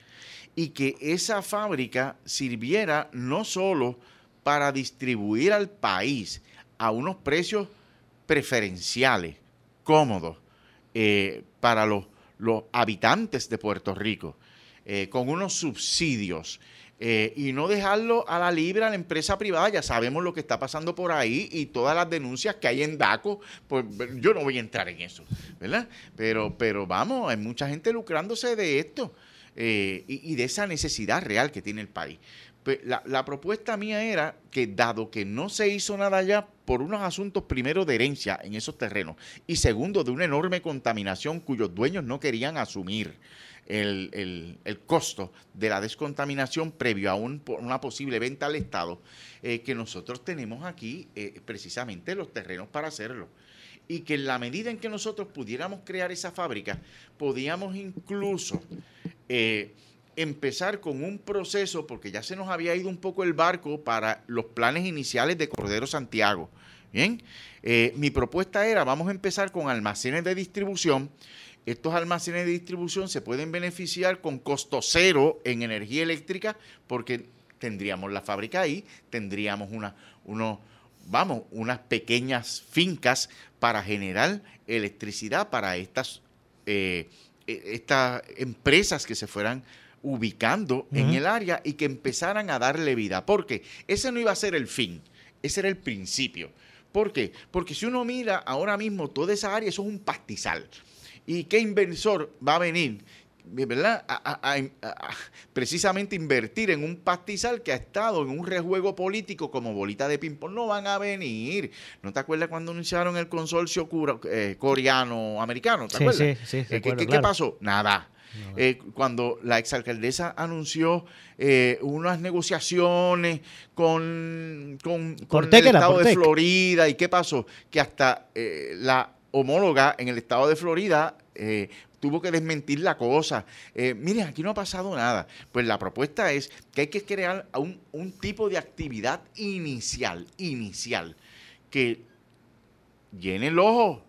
y que esa fábrica sirviera no solo para distribuir al país a unos precios preferenciales, cómodos, eh, para los, los habitantes de Puerto Rico, eh, con unos subsidios. eh, y no dejarlo a la libre a la empresa privada. Ya sabemos lo que está pasando por ahí y todas las denuncias que hay en DACO. Pues yo no voy a entrar en eso, ¿verdad? Pero, pero vamos, hay mucha gente lucrándose de esto eh, y de esa necesidad real que tiene el país. La, propuesta mía era que dado que no se hizo nada allá por unos asuntos primero de herencia en esos terrenos y segundo de una enorme contaminación cuyos dueños no querían asumir el, el- el costo de la descontaminación previo a un- una posible venta al Estado, eh, que nosotros tenemos aquí eh, precisamente los terrenos para hacerlo. Y que en la medida en que nosotros pudiéramos crear esa fábrica, podíamos incluso eh, empezar con un proceso, porque ya se nos había ido un poco el barco para los planes iniciales de Cordero Santiago. Bien, Eh, mi propuesta era, vamos a empezar con almacenes de distribución. Estos almacenes de distribución se pueden beneficiar con costo cero en energía eléctrica porque tendríamos la fábrica ahí, tendríamos vamos, unas pequeñas fincas para generar electricidad para estas, eh, eh, estas empresas que se fueran ubicando en el área y que empezaran a darle vida. Porque ese no iba a ser el fin, ese era el principio. ¿Por qué? Porque si uno mira ahora mismo toda esa área, eso es un pastizal. ¿Y qué inversor va a venir? ¿verdad? A, a- precisamente invertir en un pastizal que ha estado en un rejuego político como bolita de ping-pong. No van a venir. ¿No te acuerdas cuando anunciaron el consorcio eh, coreano-americano? ¿Te Sí, acuerdas? sí, sí, Eh, ¿qué- qué, pasó? Nada. Eh, cuando la exalcaldesa anunció eh, unas negociaciones con, con, con el estado de. Florida, ¿y qué pasó? Que hasta eh, la homóloga en el estado de Florida tuvo que desmentir la cosa. Eh, miren, aquí no ha pasado nada. Pues la propuesta es que hay que crear un, un tipo de actividad inicial, inicial, que llene el ojo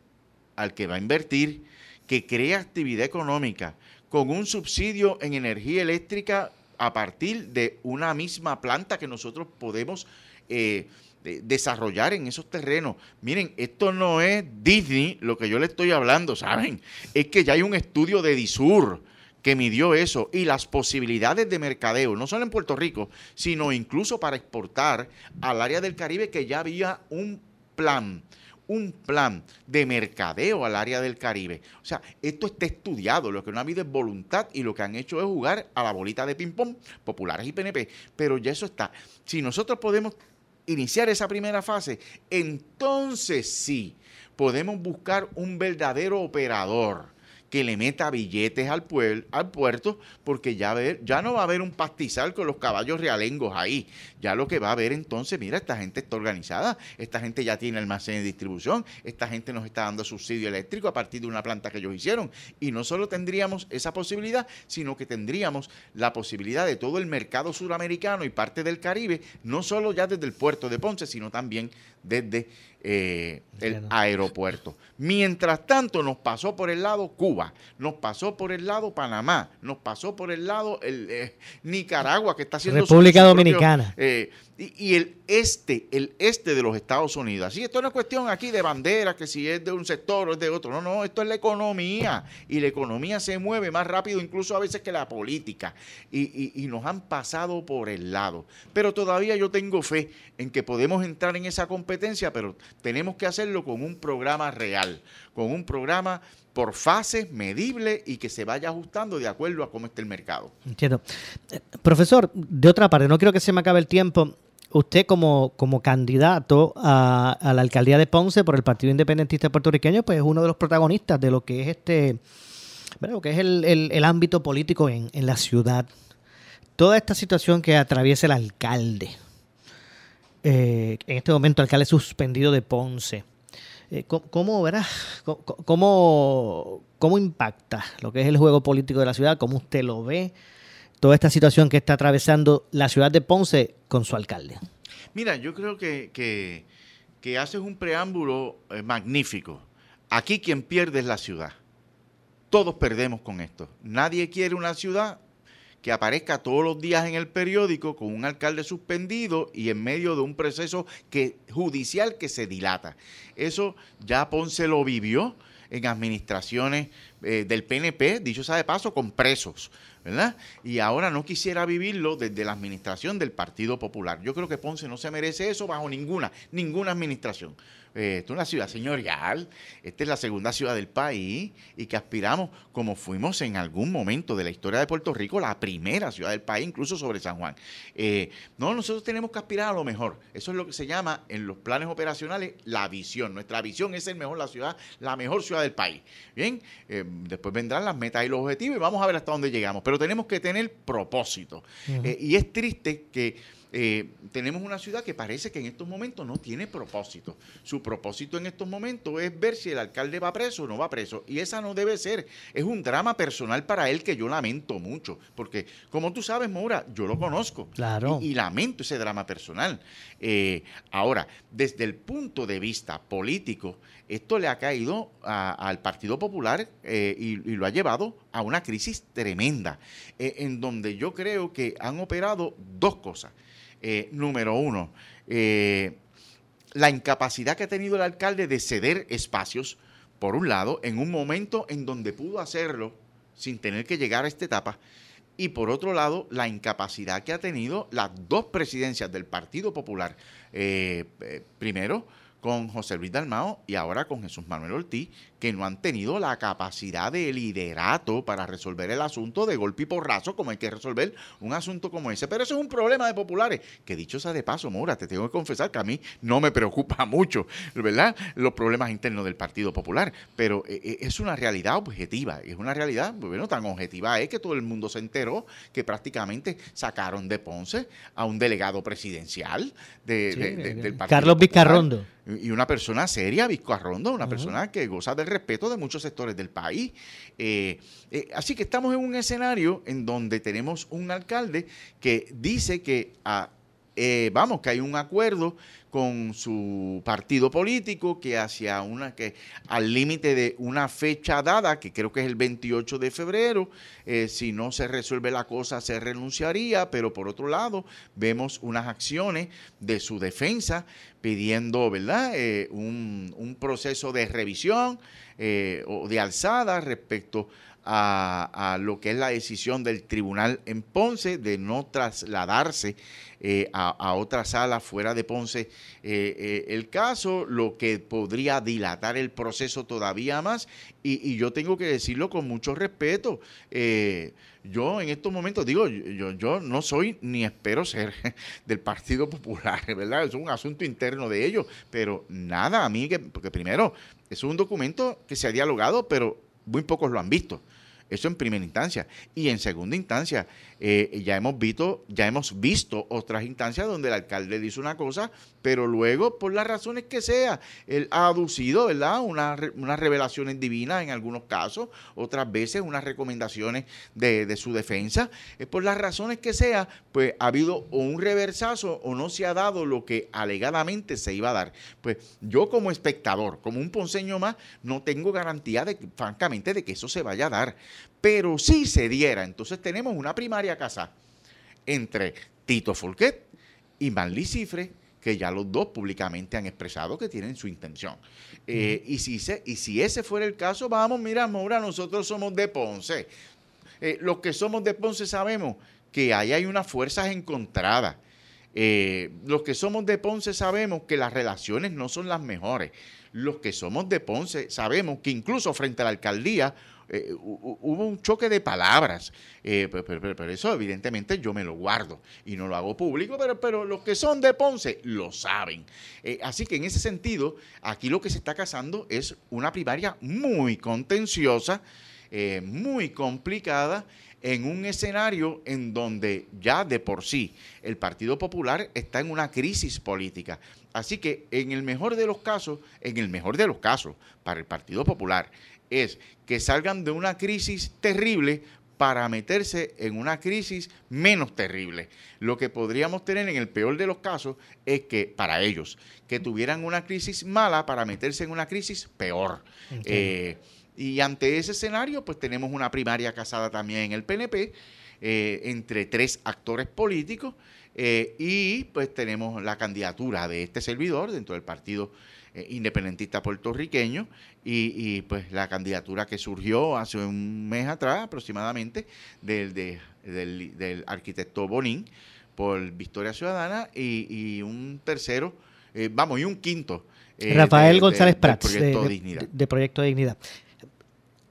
al que va a invertir, que cree actividad económica con un subsidio en energía eléctrica a partir de una misma planta que nosotros podemos eh, desarrollar en esos terrenos. Miren, esto no es Disney lo que yo le estoy hablando, ¿saben? Es que ya hay un estudio de Disur que midió eso y las posibilidades de mercadeo, no solo en Puerto Rico, sino incluso para exportar al área del Caribe, que ya había un plan un plan de mercadeo al área del Caribe. O sea, esto está estudiado, lo que no ha habido es voluntad y lo que han hecho es jugar a la bolita de ping-pong, populares y PNP, pero ya eso está. Si nosotros podemos iniciar esa primera fase, entonces sí, podemos buscar un verdadero operador que le meta billetes al, al puerto, porque ya, ver, ya no va a haber un pastizal con los caballos realengos ahí. Ya lo que va a haber entonces, mira, esta gente está organizada, esta gente ya tiene almacén de distribución, esta gente nos está dando subsidio eléctrico a partir de una planta que ellos hicieron. Y no solo tendríamos esa posibilidad, sino que tendríamos la posibilidad de todo el mercado suramericano y parte del Caribe, no solo ya desde el puerto de Ponce, sino también desde eh, el aeropuerto. Mientras tanto, nos pasó por el lado Cuba, nos pasó por el lado Panamá, nos pasó por el lado el, eh, Nicaragua, que está haciendo República Dominicana. Eh, y, el este, el este de los Estados Unidos. Así, esto no es cuestión aquí de bandera, que si es de un sector o es de otro. No, no, esto es la economía. Y la economía se mueve más rápido incluso a veces que la política. Y, y nos han pasado por el lado. Pero todavía yo tengo fe en que podemos entrar en esa competencia, pero tenemos que hacerlo con un programa real, con un programa por fases, medible y que se vaya ajustando de acuerdo a cómo está el mercado. Entiendo. Eh, profesor, de otra parte, no quiero que se me acabe el tiempo usted como, como candidato a, la alcaldía de Ponce por el Partido Independentista Puertorriqueño, pues es uno de los protagonistas de lo que es este, bueno, que es el, ámbito político en, la ciudad. Toda esta situación que atraviesa el alcalde, eh, en este momento alcalde suspendido de Ponce, eh, ¿cómo, verá, cómo, cómo impacta lo que es el juego político de la ciudad? ¿Cómo usted lo ve? toda esta situación que está atravesando la ciudad de Ponce con su alcalde? Mira, yo creo que, que, haces un preámbulo eh, magnífico. Aquí quien pierde es la ciudad. Todos perdemos con esto. Nadie quiere una ciudad que aparezca todos los días en el periódico con un alcalde suspendido y en medio de un proceso que, judicial que se dilata. Eso ya Ponce lo vivió en administraciones eh, del PNP, dicho sea de paso, con presos. ¿verdad? Y ahora no quisiera vivirlo desde la administración del Partido Popular. Yo creo que Ponce no se merece eso bajo ninguna, ninguna administración. Eh, esta es una ciudad señorial, esta es la segunda ciudad del país y que aspiramos, como fuimos en algún momento de la historia de Puerto Rico, la primera ciudad del país, incluso sobre San Juan. Eh, no, nosotros tenemos que aspirar a lo mejor. Eso es lo que se llama en los planes operacionales la visión. Nuestra visión es el mejor la ciudad, la mejor ciudad del país. Bien, eh, después vendrán las metas y los objetivos y vamos a ver hasta dónde llegamos. Pero tenemos que tener propósito. y es triste que eh, tenemos una ciudad que parece que en estos momentos no tiene propósito. Su propósito en estos momentos es ver si el alcalde va preso o no va preso. Y esa no debe ser. Es un drama personal para él que yo lamento mucho. Porque, como tú sabes, Mora, yo lo conozco. Claro. Y, lamento ese drama personal. Eh, ahora, desde el punto de vista político, esto le ha caído al Partido Popular eh, y, lo ha llevado a una crisis tremenda, en donde yo creo que han operado dos cosas. Eh, número uno, eh, la incapacidad que ha tenido el alcalde de ceder espacios, por un lado, en un momento en donde pudo hacerlo sin tener que llegar a esta etapa, y por otro lado, la incapacidad que ha tenido las dos presidencias del Partido Popular. Eh, primero, con José Luis Dalmao y ahora con Jesús Manuel Ortiz, que no han tenido la capacidad de liderato para resolver el asunto de golpe y porrazo como hay que resolver un asunto como ese. Pero eso es un problema de populares, que dicho sea de paso, Mora, te tengo que confesar que a mí no me preocupa <laughs> mucho, ¿verdad? Los problemas internos del Partido Popular, pero eh, eh, es una realidad objetiva, es una realidad, bueno, tan objetiva es que todo el mundo se enteró que prácticamente sacaron de Ponce a un delegado presidencial del Partido Carlos Vizcarrondo y una persona seria, Visco Arrondo, una persona que goza del respeto de muchos sectores del país. Eh, eh, así que estamos en un escenario en donde tenemos un alcalde que dice que, ah, eh, vamos, que hay un acuerdo con su partido político que hacia una que al límite de una fecha dada, que creo que es el 28 de febrero, eh, si no se resuelve la cosa se renunciaría, pero por otro lado vemos unas acciones de su defensa pidiendo, ¿verdad?, eh, un, un, proceso de revisión eh, o de alzada respecto a, a, lo que es la decisión del tribunal en Ponce de no trasladarse eh, a, otra sala fuera de Ponce eh, eh, el caso, lo que podría dilatar el proceso todavía más. Y, yo tengo que decirlo con mucho respeto. yo en estos momentos digo, yo, yo no soy ni espero ser <laughs> del Partido Popular, ¿verdad? Es un asunto interno de ellos, pero nada, a mí, que, porque primero, es un documento que se ha dialogado, pero muy pocos lo han visto. Eso en primera instancia. Y en segunda instancia, eh, ya, hemos visto, ya hemos visto otras instancias donde el alcalde dice una cosa, pero luego, por las razones que sea, él ha aducido, ¿verdad?, unas, unas revelaciones divinas en algunos casos, otras veces unas recomendaciones de, su defensa. Eh, por las razones que sea, pues ha habido un reversazo o no se ha dado lo que alegadamente se iba a dar. Pues yo como espectador, como un ponceño más, no tengo garantía de, francamente, de que eso se vaya a dar. Pero si se diera, entonces tenemos una primaria casa entre Tito Folquet y Manly Cifre, que ya los dos públicamente han expresado que tienen su intención. Eh, y, si se, y si ese fuera el caso, vamos, mira, Maura, nosotros somos de Ponce. Eh, los que somos de Ponce sabemos que ahí hay unas fuerzas encontradas. Eh, los que somos de Ponce sabemos que las relaciones no son las mejores. Los que somos de Ponce sabemos que incluso frente a la alcaldía eh, hubo un choque de palabras, eh, pero, eso evidentemente yo me lo guardo y no lo hago público, pero, pero los que son de Ponce lo saben. Eh, así que en ese sentido, aquí lo que se está casando es una primaria muy contenciosa, muy complicada en un escenario en donde ya de por sí el Partido Popular está en una crisis política. Así que en el mejor de los casos, en el mejor de los casos, para el Partido Popular, es que salgan de una crisis terrible para meterse en una crisis menos terrible. Lo que podríamos tener en el peor de los casos es que para ellos, que tuvieran una crisis mala para meterse en una crisis peor. Eh, y ante ese escenario, pues tenemos una primaria casada también en el PNP eh, entre tres actores políticos eh, y pues tenemos la candidatura de este servidor dentro del partido eh, independentista puertorriqueño y, pues la candidatura que surgió hace un mes atrás aproximadamente del, del, arquitecto Bonín por Victoria Ciudadana y, un tercero, eh, vamos, y un quinto. Eh, Rafael González Prats, de, Dignidad. de Proyecto de Dignidad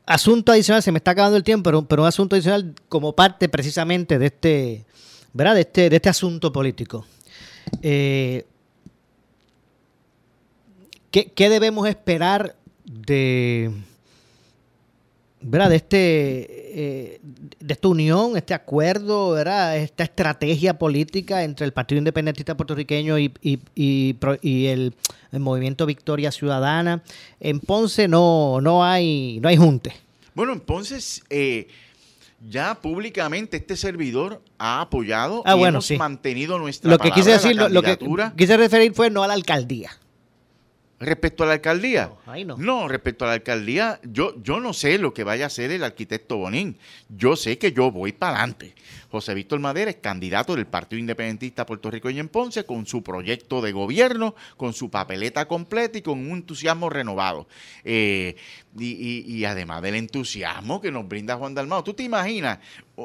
asunto adicional, se me está acabando el tiempo, pero, pero, un asunto adicional como parte precisamente de este, ¿verdad? De este, de este asunto político. Eh, ¿Qué, debemos esperar de, ¿verdad? de, este, eh, de esta unión, este acuerdo, ¿verdad? esta estrategia política entre el Partido Independentista Puertorriqueño y, y, el, Movimiento Victoria Ciudadana? En Ponce no, no, hay, no hay junte. Bueno, en Ponce eh, ya públicamente este servidor ha apoyado ah, y hemos mantenido nuestra lo que quise decir, lo que quise referir fue no a la alcaldía. Respecto a la alcaldía. No, respecto a la alcaldía, yo, yo no sé lo que vaya a hacer el arquitecto Bonín. Yo sé que yo voy para adelante. José Víctor Madera es candidato del Partido Independentista Puertorriqueño en Ponce con su proyecto de gobierno, con su papeleta completa y con un entusiasmo renovado. Eh, y, además del entusiasmo que nos brinda Juan Dalmao. ¿Tú te imaginas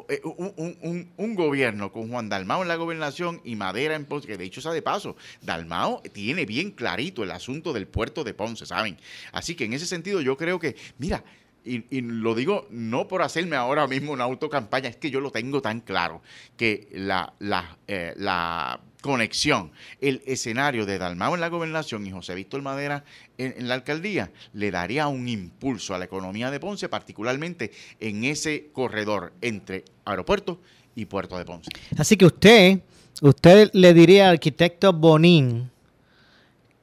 eh, un, gobierno con Juan Dalmao en la gobernación y Madera en Ponce? Que de hecho, sabe de paso, Dalmao tiene bien clarito el asunto del puerto de Ponce, ¿saben? Así que en ese sentido yo creo que, mira, y, lo digo no por hacerme ahora mismo una autocampaña, es que yo lo tengo tan claro, que la, la, eh, la conexión, el escenario de Dalmao en la gobernación y José Víctor Madera en, la alcaldía le daría un impulso a la economía de Ponce, particularmente en ese corredor entre aeropuerto y puerto de Ponce. Así que usted, usted le diría al arquitecto Bonín,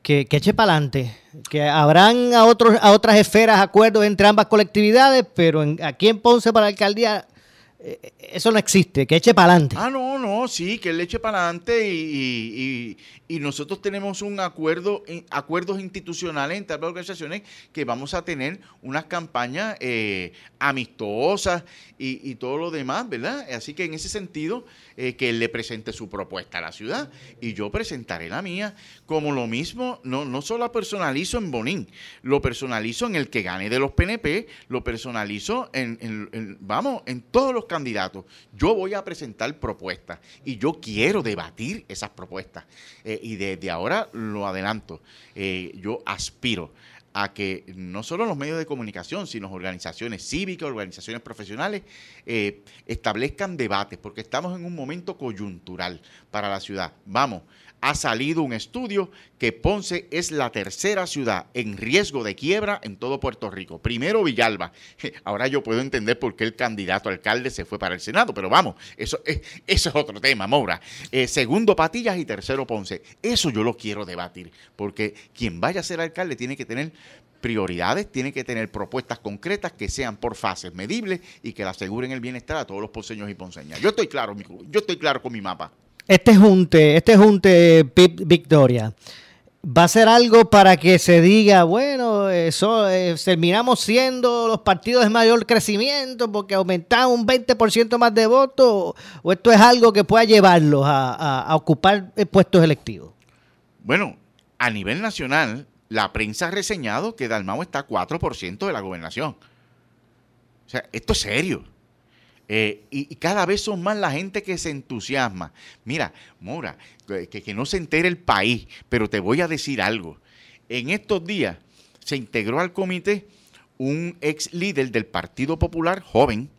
que, eche para adelante, que habrán a, otros, a otras esferas acuerdos entre ambas colectividades, pero aquí en Ponce para la alcaldía eso no existe, que eche para adelante. Ah, no, no, sí, que él eche para adelante y, y, nosotros tenemos un acuerdo, eh, acuerdos institucionales entre las organizaciones que vamos a tener unas campañas eh, amistosas y, y, todo lo demás, ¿verdad? Así que en ese sentido, eh, que él le presente su propuesta a la ciudad y yo presentaré la mía. Como lo mismo, no, no solo personalizo en Bonín, lo personalizo en el que gane de los PNP, lo personalizo en, en, en vamos, en todos los candidatos. Yo voy a presentar propuestas y yo quiero debatir esas propuestas. Eh, y desde ahora lo adelanto, eh, yo aspiro a que no solo los medios de comunicación, sino organizaciones cívicas, organizaciones profesionales, eh, establezcan debates, porque estamos en un momento coyuntural para la ciudad. Vamos, ha salido un estudio que Ponce es la tercera ciudad en riesgo de quiebra en todo Puerto Rico. Primero Villalba. <laughs> Ahora yo puedo entender por qué el candidato alcalde se fue para el Senado, pero vamos, eso es, eso es otro tema, Moura. Eh, segundo Patillas y tercero Ponce. Eso yo lo quiero debatir, porque quien vaya a ser alcalde tiene que tener prioridades, tiene que tener propuestas concretas que sean por fases medibles y que le aseguren el bienestar a todos los ponceños y ponceñas. Yo estoy claro, yo estoy claro con mi mapa este junte, este junte Victoria, va a ser algo para que se diga, bueno, eso eh, terminamos siendo los partidos de mayor crecimiento porque aumentamos un 20% más de votos, o esto es algo que pueda llevarlos a, ocupar puestos electivos. Bueno, a nivel nacional, la prensa ha reseñado que Dalmau está a 4% de la gobernación. O sea, esto es serio. Eh, y, cada vez son más la gente que se entusiasma. Mira, Mora, que, que, no se entere el país, pero te voy a decir algo. En estos días se integró al comité un ex líder del Partido Popular, joven,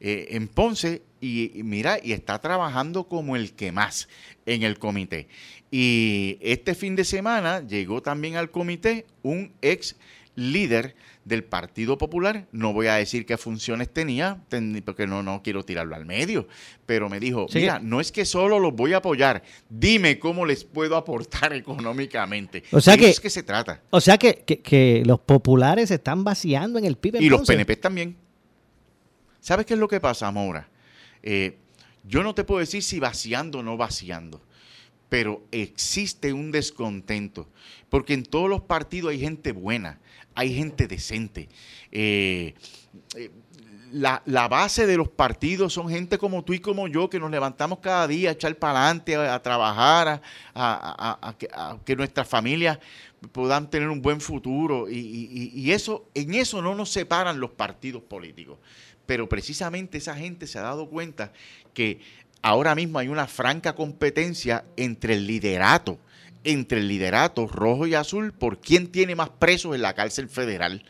eh, en Ponce, y, y, mira, y está trabajando como el que más en el comité. Y este fin de semana llegó también al comité un ex líder del Partido Popular. No voy a decir qué funciones tenía, porque no, no quiero tirarlo al medio, pero me dijo, sí. mira, no es que solo los voy a apoyar, dime cómo les puedo aportar <laughs> económicamente. O sea de que, es que se trata. O sea que, que, que los populares se están vaciando en el PIB. Y los PNP también. ¿Sabes qué es lo que pasa, Maura? Eh, yo no te puedo decir si vaciando o no vaciando pero existe un descontento, porque en todos los partidos hay gente buena, hay gente decente. Eh, eh, la, base de los partidos son gente como tú y como yo que nos levantamos cada día a echar para adelante, a, trabajar, a, que nuestras familias puedan tener un buen futuro. Y, y, eso, en eso no nos separan los partidos políticos. Pero precisamente esa gente se ha dado cuenta que ahora mismo hay una franca competencia entre el liderato, entre el liderato rojo y azul por quién tiene más presos en la cárcel federal,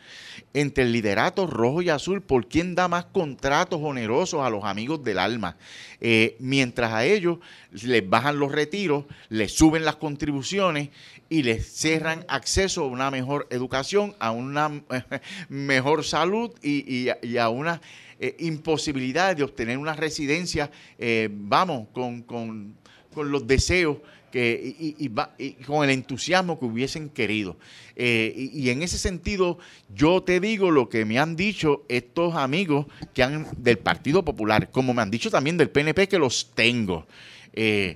entre el liderato rojo y azul por quién da más contratos onerosos a los amigos del alma, eh, mientras a ellos les bajan los retiros, les suben las contribuciones y les cerran acceso a una mejor educación, a una <laughs> mejor salud y, a una eh, imposibilidad de obtener una residencia, eh, vamos, con, con, con, los deseos que, y, con el entusiasmo que hubiesen querido. Eh, y, en ese sentido, yo te digo lo que me han dicho estos amigos que han del Partido Popular, como me han dicho también del PNP, que los tengo. Eh,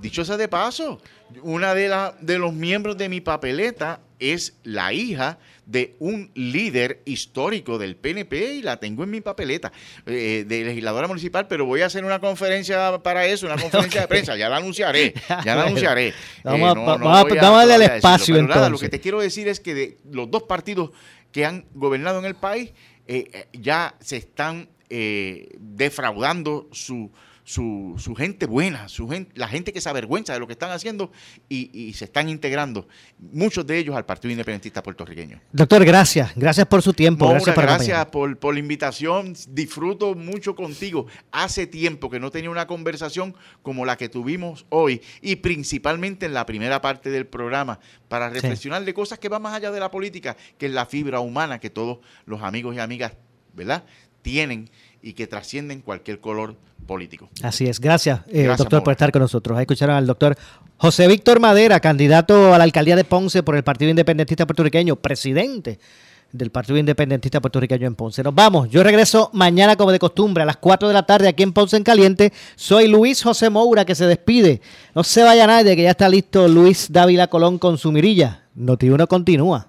dicho sea de paso, una de, la, de los miembros de mi papeleta es la hija de un líder histórico del PNP y la tengo en mi papeleta eh, de legisladora municipal, pero voy a hacer una conferencia para eso, una <laughs> conferencia okay. de prensa, ya la anunciaré, ya la <laughs> anunciaré. Vamos, eh, no, no vamos, a, vamos a darle el espacio decirlo, nada, lo que te quiero decir es que de los dos partidos que han gobernado en el país eh, ya se están defraudando su su, su, gente buena, su gente, la gente que se avergüenza de lo que están haciendo y, y, se están integrando, muchos de ellos al Partido Independentista puertorriqueño. Doctor, gracias, gracias por su tiempo. Maura, gracias, por, gracias por, por, la invitación, disfruto mucho contigo. Hace tiempo que no tenía una conversación como la que tuvimos hoy y principalmente en la primera parte del programa para reflexionar sí. de cosas que van más allá de la política, que es la fibra humana que todos los amigos y amigas, ¿verdad? Tienen y que trascienden cualquier color político. Así es. Gracias, eh, Gracias doctor, por estar con nosotros. Ahí escucharon al doctor José Víctor Madera, candidato a la alcaldía de Ponce por el Partido Independentista Puertorriqueño, presidente del Partido Independentista Puertorriqueño en Ponce. Nos vamos. Yo regreso mañana como de costumbre a las 4 de la tarde aquí en Ponce en Caliente. Soy Luis José Moura que se despide. No se vaya nadie que ya está listo Luis Dávila Colón con su mirilla. Noti uno continúa.